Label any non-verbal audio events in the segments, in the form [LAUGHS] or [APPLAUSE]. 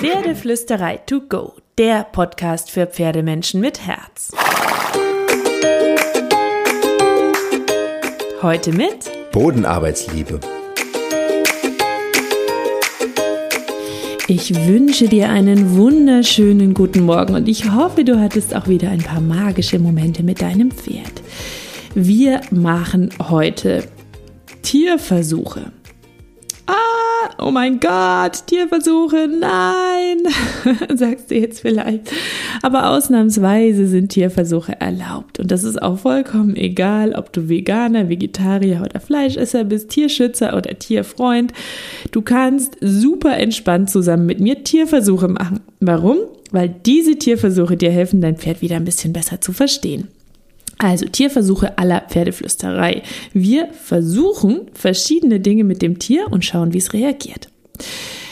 Pferdeflüsterei to go, der Podcast für Pferdemenschen mit Herz. Heute mit Bodenarbeitsliebe. Ich wünsche dir einen wunderschönen guten Morgen und ich hoffe, du hattest auch wieder ein paar magische Momente mit deinem Pferd. Wir machen heute Tierversuche. Oh mein Gott, Tierversuche, nein, [LAUGHS] sagst du jetzt vielleicht. Aber ausnahmsweise sind Tierversuche erlaubt. Und das ist auch vollkommen egal, ob du Veganer, Vegetarier oder Fleischesser bist, Tierschützer oder Tierfreund. Du kannst super entspannt zusammen mit mir Tierversuche machen. Warum? Weil diese Tierversuche dir helfen, dein Pferd wieder ein bisschen besser zu verstehen. Also Tierversuche aller Pferdeflüsterei. Wir versuchen verschiedene Dinge mit dem Tier und schauen, wie es reagiert.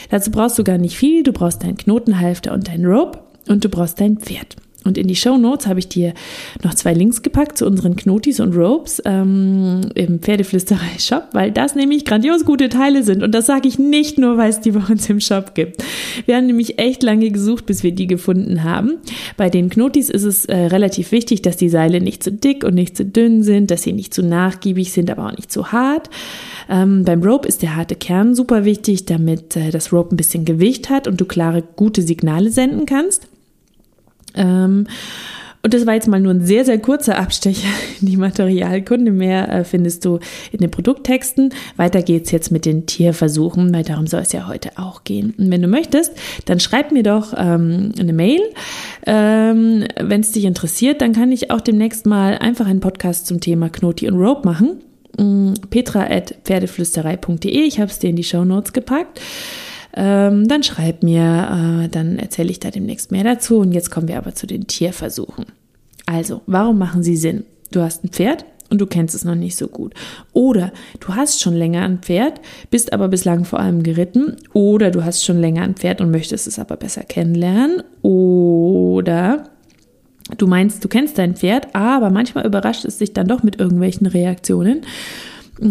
Dazu brauchst du gar nicht viel. Du brauchst deinen Knotenhalfter und dein Rope und du brauchst dein Pferd. Und in die Show Notes habe ich dir noch zwei Links gepackt zu unseren Knotis und Ropes ähm, im Pferdeflüsterei-Shop, weil das nämlich grandios gute Teile sind. Und das sage ich nicht nur, weil es die bei uns im Shop gibt. Wir haben nämlich echt lange gesucht, bis wir die gefunden haben. Bei den Knotis ist es äh, relativ wichtig, dass die Seile nicht zu dick und nicht zu dünn sind, dass sie nicht zu nachgiebig sind, aber auch nicht zu hart. Ähm, beim Rope ist der harte Kern super wichtig, damit äh, das Rope ein bisschen Gewicht hat und du klare, gute Signale senden kannst. Ähm, und das war jetzt mal nur ein sehr, sehr kurzer Abstecher in die Materialkunde. Mehr äh, findest du in den Produkttexten. Weiter geht's jetzt mit den Tierversuchen, weil darum soll es ja heute auch gehen. Und wenn du möchtest, dann schreib mir doch ähm, eine Mail. Ähm, wenn es dich interessiert, dann kann ich auch demnächst mal einfach einen Podcast zum Thema Knoti und Rope machen. Mm, petra at pferdeflüsterei.de. Ich habe es dir in die Show Notes gepackt ähm, dann schreib mir, äh, dann erzähle ich da demnächst mehr dazu. Und jetzt kommen wir aber zu den Tierversuchen. Also, warum machen sie Sinn? Du hast ein Pferd und du kennst es noch nicht so gut. Oder du hast schon länger ein Pferd, bist aber bislang vor allem geritten. Oder du hast schon länger ein Pferd und möchtest es aber besser kennenlernen. Oder du meinst, du kennst dein Pferd, aber manchmal überrascht es dich dann doch mit irgendwelchen Reaktionen.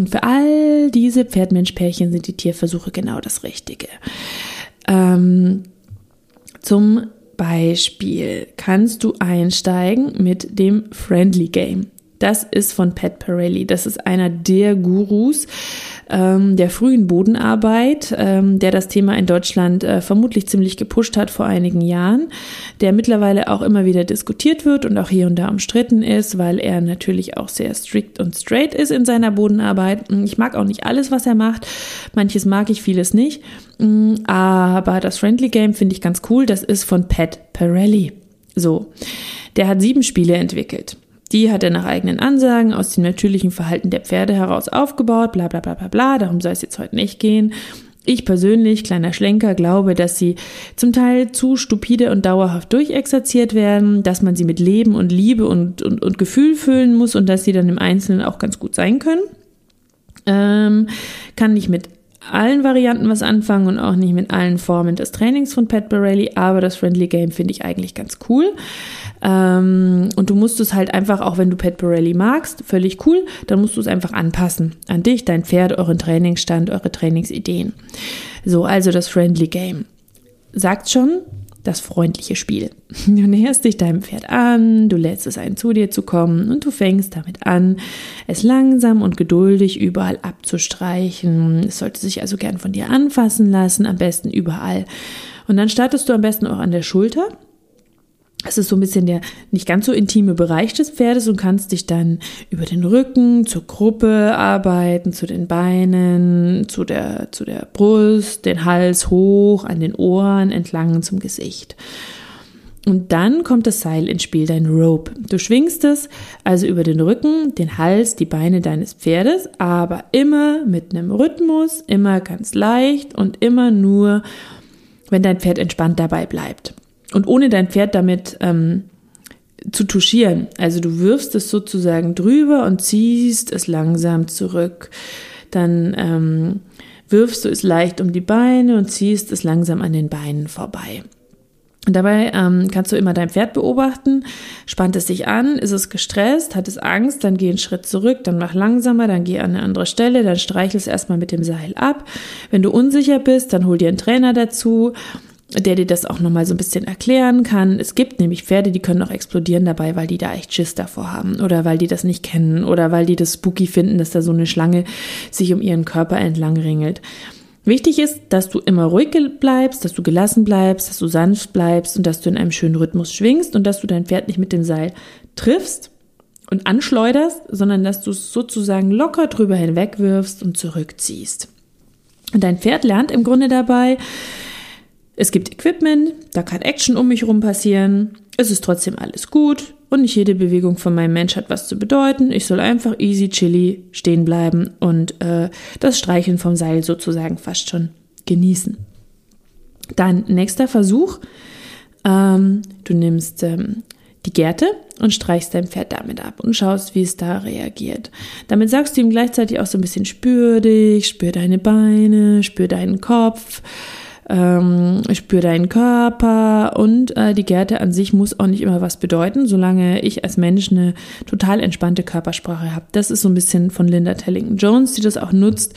Für all diese Pferd-Mensch-Pärchen sind die Tierversuche genau das Richtige. Ähm, zum Beispiel kannst du einsteigen mit dem Friendly Game. Das ist von Pat Pirelli. Das ist einer der Gurus ähm, der frühen Bodenarbeit, ähm, der das Thema in Deutschland äh, vermutlich ziemlich gepusht hat vor einigen Jahren, der mittlerweile auch immer wieder diskutiert wird und auch hier und da umstritten ist, weil er natürlich auch sehr strikt und straight ist in seiner Bodenarbeit. Ich mag auch nicht alles, was er macht. Manches mag ich, vieles nicht. Mm, aber das Friendly Game finde ich ganz cool. Das ist von Pat Pirelli. So. Der hat sieben Spiele entwickelt. Die hat er nach eigenen Ansagen aus dem natürlichen Verhalten der Pferde heraus aufgebaut, bla bla bla bla bla, darum soll es jetzt heute nicht gehen. Ich persönlich, kleiner Schlenker, glaube, dass sie zum Teil zu stupide und dauerhaft durchexerziert werden, dass man sie mit Leben und Liebe und, und, und Gefühl füllen muss und dass sie dann im Einzelnen auch ganz gut sein können. Ähm, kann nicht mit allen Varianten was anfangen und auch nicht mit allen Formen des Trainings von Pat Borelli, aber das Friendly Game finde ich eigentlich ganz cool. Ähm, und du musst es halt einfach, auch wenn du Pat Borelli magst, völlig cool, dann musst du es einfach anpassen an dich, dein Pferd, euren Trainingsstand, eure Trainingsideen. So, also das Friendly Game. Sagt schon, das freundliche Spiel. [LAUGHS] Du näherst dich deinem Pferd an, du lädst es ein, zu dir zu kommen und du fängst damit an, es langsam und geduldig überall abzustreichen. Es sollte sich also gern von dir anfassen lassen, am besten überall. Und dann startest du am besten auch an der Schulter es ist so ein bisschen der nicht ganz so intime Bereich des Pferdes und kannst dich dann über den Rücken zur Gruppe arbeiten, zu den Beinen, zu der, zu der Brust, den Hals hoch, an den Ohren, entlang zum Gesicht. Und dann kommt das Seil ins Spiel, dein Rope. Du schwingst es also über den Rücken, den Hals, die Beine deines Pferdes, aber immer mit einem Rhythmus, immer ganz leicht und immer nur, wenn dein Pferd entspannt dabei bleibt und ohne dein Pferd damit ähm, zu touchieren. Also du wirfst es sozusagen drüber und ziehst es langsam zurück. Dann ähm, wirfst du es leicht um die Beine und ziehst es langsam an den Beinen vorbei. Und dabei ähm, kannst du immer dein Pferd beobachten. Spannt es sich an? Ist es gestresst? Hat es Angst? Dann geh einen Schritt zurück, dann mach langsamer, dann geh an eine andere Stelle, dann streichel es erstmal mit dem Seil ab. Wenn du unsicher bist, dann hol dir einen Trainer dazu der dir das auch nochmal so ein bisschen erklären kann. Es gibt nämlich Pferde, die können auch explodieren dabei, weil die da echt Schiss davor haben oder weil die das nicht kennen oder weil die das spooky finden, dass da so eine Schlange sich um ihren Körper entlang ringelt. Wichtig ist, dass du immer ruhig bleibst, dass du gelassen bleibst, dass du sanft bleibst und dass du in einem schönen Rhythmus schwingst und dass du dein Pferd nicht mit dem Seil triffst und anschleuderst, sondern dass du es sozusagen locker drüber hinwegwirfst und zurückziehst. Und dein Pferd lernt im Grunde dabei, es gibt Equipment, da kann Action um mich rum passieren, es ist trotzdem alles gut und nicht jede Bewegung von meinem Mensch hat was zu bedeuten. Ich soll einfach easy, chilly stehen bleiben und äh, das Streicheln vom Seil sozusagen fast schon genießen. Dann nächster Versuch. Ähm, du nimmst ähm, die Gerte und streichst dein Pferd damit ab und schaust, wie es da reagiert. Damit sagst du ihm gleichzeitig auch so ein bisschen spür dich, spür deine Beine, spür deinen Kopf, ähm, spür deinen Körper und äh, die Gerte an sich muss auch nicht immer was bedeuten, solange ich als Mensch eine total entspannte Körpersprache habe. Das ist so ein bisschen von Linda Tellington Jones, die das auch nutzt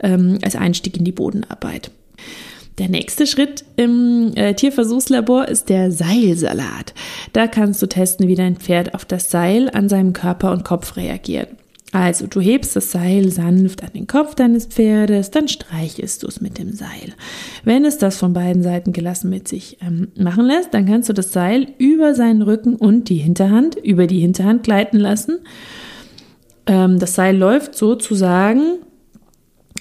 ähm, als Einstieg in die Bodenarbeit. Der nächste Schritt im äh, Tierversuchslabor ist der Seilsalat. Da kannst du testen, wie dein Pferd auf das Seil an seinem Körper und Kopf reagiert. Also du hebst das Seil sanft an den Kopf deines Pferdes, dann streichelst du es mit dem Seil. Wenn es das von beiden Seiten gelassen mit sich ähm, machen lässt, dann kannst du das Seil über seinen Rücken und die Hinterhand, über die Hinterhand gleiten lassen. Ähm, das Seil läuft sozusagen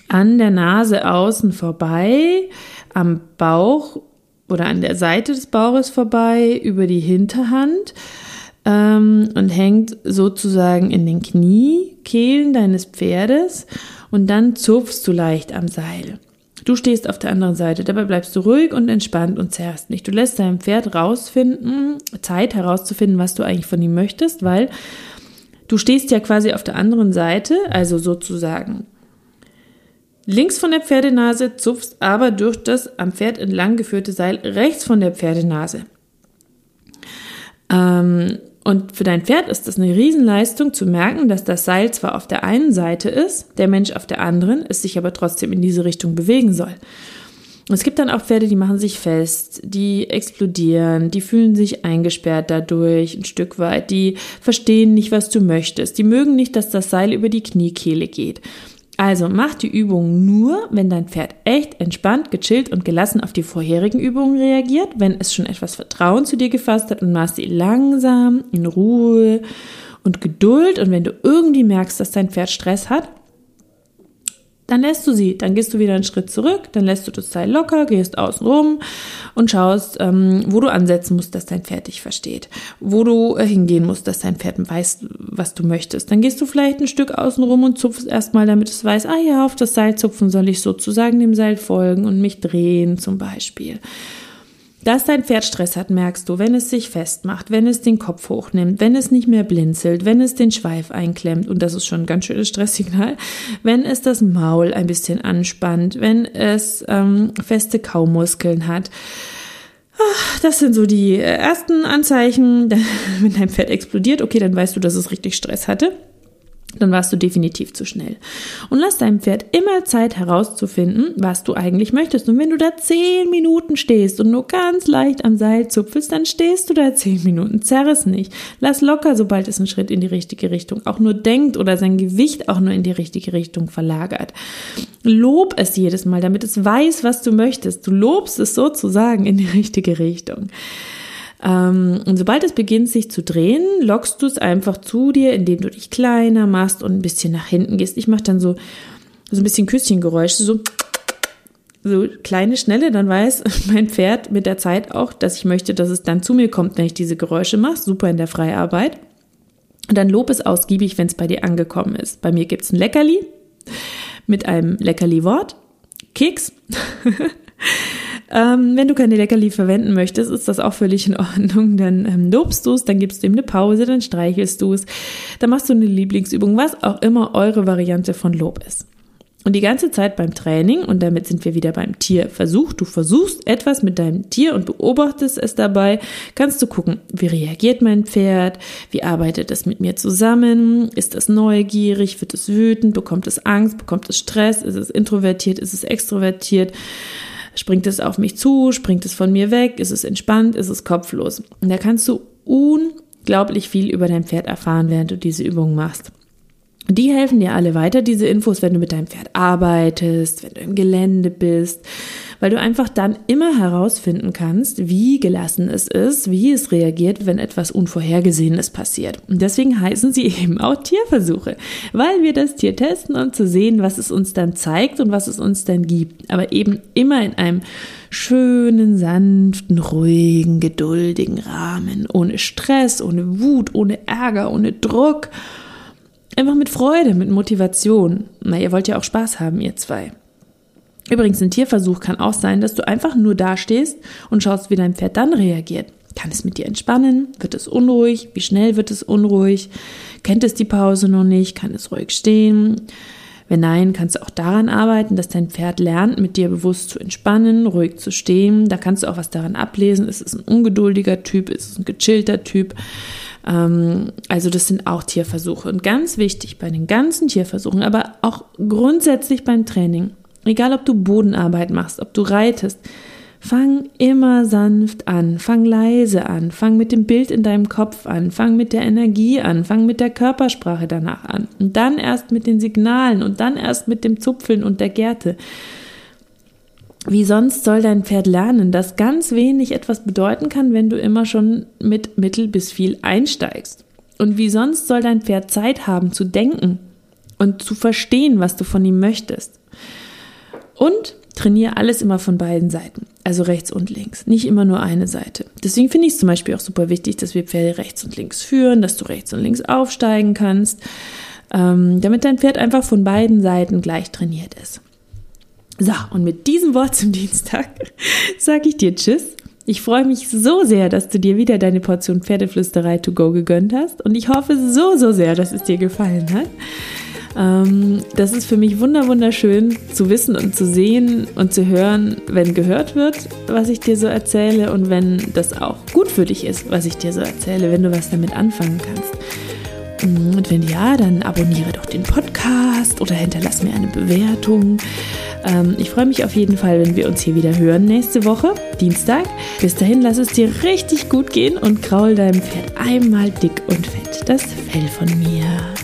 an der Nase außen vorbei, am Bauch oder an der Seite des Bauches vorbei, über die Hinterhand ähm, und hängt sozusagen in den Kniekehlen deines Pferdes und dann zupfst du leicht am Seil. Du stehst auf der anderen Seite, dabei bleibst du ruhig und entspannt und zerrst nicht. Du lässt deinem Pferd rausfinden, Zeit herauszufinden, was du eigentlich von ihm möchtest, weil du stehst ja quasi auf der anderen Seite, also sozusagen links von der Pferdenase, zupfst aber durch das am Pferd entlang geführte Seil rechts von der Pferdenase. Ähm, und für dein Pferd ist das eine Riesenleistung zu merken, dass das Seil zwar auf der einen Seite ist, der Mensch auf der anderen, es sich aber trotzdem in diese Richtung bewegen soll. Es gibt dann auch Pferde, die machen sich fest, die explodieren, die fühlen sich eingesperrt dadurch ein Stück weit, die verstehen nicht, was du möchtest, die mögen nicht, dass das Seil über die Kniekehle geht. Also mach die Übung nur, wenn dein Pferd echt entspannt, gechillt und gelassen auf die vorherigen Übungen reagiert, wenn es schon etwas Vertrauen zu dir gefasst hat und machst sie langsam, in Ruhe und Geduld. Und wenn du irgendwie merkst, dass dein Pferd Stress hat, dann lässt du sie, dann gehst du wieder einen Schritt zurück, dann lässt du das Seil locker, gehst außen rum und schaust, ähm, wo du ansetzen musst, dass dein Pferd dich versteht, wo du äh, hingehen musst, dass dein Pferd weiß, was du möchtest. Dann gehst du vielleicht ein Stück außen rum und zupfst erstmal, damit es weiß, ah ja, auf das Seil zupfen soll ich sozusagen dem Seil folgen und mich drehen zum Beispiel. Dass dein Pferd Stress hat, merkst du, wenn es sich festmacht, wenn es den Kopf hochnimmt, wenn es nicht mehr blinzelt, wenn es den Schweif einklemmt, und das ist schon ein ganz schönes Stresssignal, wenn es das Maul ein bisschen anspannt, wenn es ähm, feste Kaumuskeln hat. Das sind so die ersten Anzeichen, [LAUGHS] wenn dein Pferd explodiert. Okay, dann weißt du, dass es richtig Stress hatte dann warst du definitiv zu schnell. Und lass deinem Pferd immer Zeit herauszufinden, was du eigentlich möchtest. Und wenn du da zehn Minuten stehst und nur ganz leicht am Seil zupfelst, dann stehst du da zehn Minuten. Zerr es nicht. Lass locker, sobald es einen Schritt in die richtige Richtung auch nur denkt oder sein Gewicht auch nur in die richtige Richtung verlagert. Lob es jedes Mal, damit es weiß, was du möchtest. Du lobst es sozusagen in die richtige Richtung. Ähm, und sobald es beginnt, sich zu drehen, lockst du es einfach zu dir, indem du dich kleiner machst und ein bisschen nach hinten gehst. Ich mache dann so, so ein bisschen Küsschengeräusche, so, so kleine, schnelle, dann weiß [LAUGHS] mein Pferd mit der Zeit auch, dass ich möchte, dass es dann zu mir kommt, wenn ich diese Geräusche mache. Super in der Freiarbeit. Und dann lob es ausgiebig, wenn es bei dir angekommen ist. Bei mir gibt's ein Leckerli mit einem Leckerli-Wort. Keks. [LAUGHS] Ähm, wenn du keine Leckerli verwenden möchtest, ist das auch völlig in Ordnung. Dann ähm, lobst du es, dann gibst du ihm eine Pause, dann streichelst du es, dann machst du eine Lieblingsübung, was auch immer eure Variante von Lob ist. Und die ganze Zeit beim Training, und damit sind wir wieder beim Tierversuch, du versuchst etwas mit deinem Tier und beobachtest es dabei, kannst du gucken, wie reagiert mein Pferd, wie arbeitet es mit mir zusammen, ist es neugierig, wird es wütend, bekommt es Angst, bekommt es Stress, ist es introvertiert, ist es extrovertiert, Springt es auf mich zu? Springt es von mir weg? Ist es entspannt? Ist es kopflos? Und da kannst du unglaublich viel über dein Pferd erfahren, während du diese Übung machst. Die helfen dir alle weiter, diese Infos, wenn du mit deinem Pferd arbeitest, wenn du im Gelände bist, weil du einfach dann immer herausfinden kannst, wie gelassen es ist, wie es reagiert, wenn etwas Unvorhergesehenes passiert. Und deswegen heißen sie [LAUGHS] eben auch Tierversuche, weil wir das Tier testen, um zu sehen, was es uns dann zeigt und was es uns dann gibt. Aber eben immer in einem schönen, sanften, ruhigen, geduldigen Rahmen, ohne Stress, ohne Wut, ohne Ärger, ohne Druck. Einfach mit Freude, mit Motivation. Na, ihr wollt ja auch Spaß haben, ihr zwei. Übrigens, ein Tierversuch kann auch sein, dass du einfach nur dastehst und schaust, wie dein Pferd dann reagiert. Kann es mit dir entspannen? Wird es unruhig? Wie schnell wird es unruhig? Kennt es die Pause noch nicht? Kann es ruhig stehen? Wenn nein, kannst du auch daran arbeiten, dass dein Pferd lernt, mit dir bewusst zu entspannen, ruhig zu stehen. Da kannst du auch was daran ablesen. Ist es ein ungeduldiger Typ? Ist es ein gechillter Typ? Ähm, also das sind auch Tierversuche. Und ganz wichtig bei den ganzen Tierversuchen, aber auch grundsätzlich beim Training, egal ob du Bodenarbeit machst, ob du reitest, fang immer sanft an, fang leise an, fang mit dem Bild in deinem Kopf an, fang mit der Energie an, fang mit der Körpersprache danach an und dann erst mit den Signalen und dann erst mit dem Zupfeln und der Gerte. Wie sonst soll dein Pferd lernen, dass ganz wenig etwas bedeuten kann, wenn du immer schon mit mittel bis viel einsteigst? Und wie sonst soll dein Pferd Zeit haben zu denken und zu verstehen, was du von ihm möchtest? Und trainiere alles immer von beiden Seiten, also rechts und links, nicht immer nur eine Seite. Deswegen finde ich es zum Beispiel auch super wichtig, dass wir Pferde rechts und links führen, dass du rechts und links aufsteigen kannst, ähm, damit dein Pferd einfach von beiden Seiten gleich trainiert ist. So, und mit diesem Wort zum Dienstag [LAUGHS] sage ich dir Tschüss. Ich freue mich so sehr, dass du dir wieder deine Portion Pferdeflüsterei to go gegönnt hast. Und ich hoffe so, so sehr, dass es dir gefallen hat. Ähm, das ist für mich wunderschön zu wissen und zu sehen und zu hören, wenn gehört wird, was ich dir so erzähle und wenn das auch gut für dich ist, was ich dir so erzähle, wenn du was damit anfangen kannst. Und wenn ja, dann abonniere doch den Podcast oder hinterlass mir eine Bewertung. Ähm, ich freue mich auf jeden Fall, wenn wir uns hier wieder hören nächste Woche, Dienstag. Bis dahin, lass es dir richtig gut gehen und kraul deinem Pferd einmal dick und fett das Fell von mir.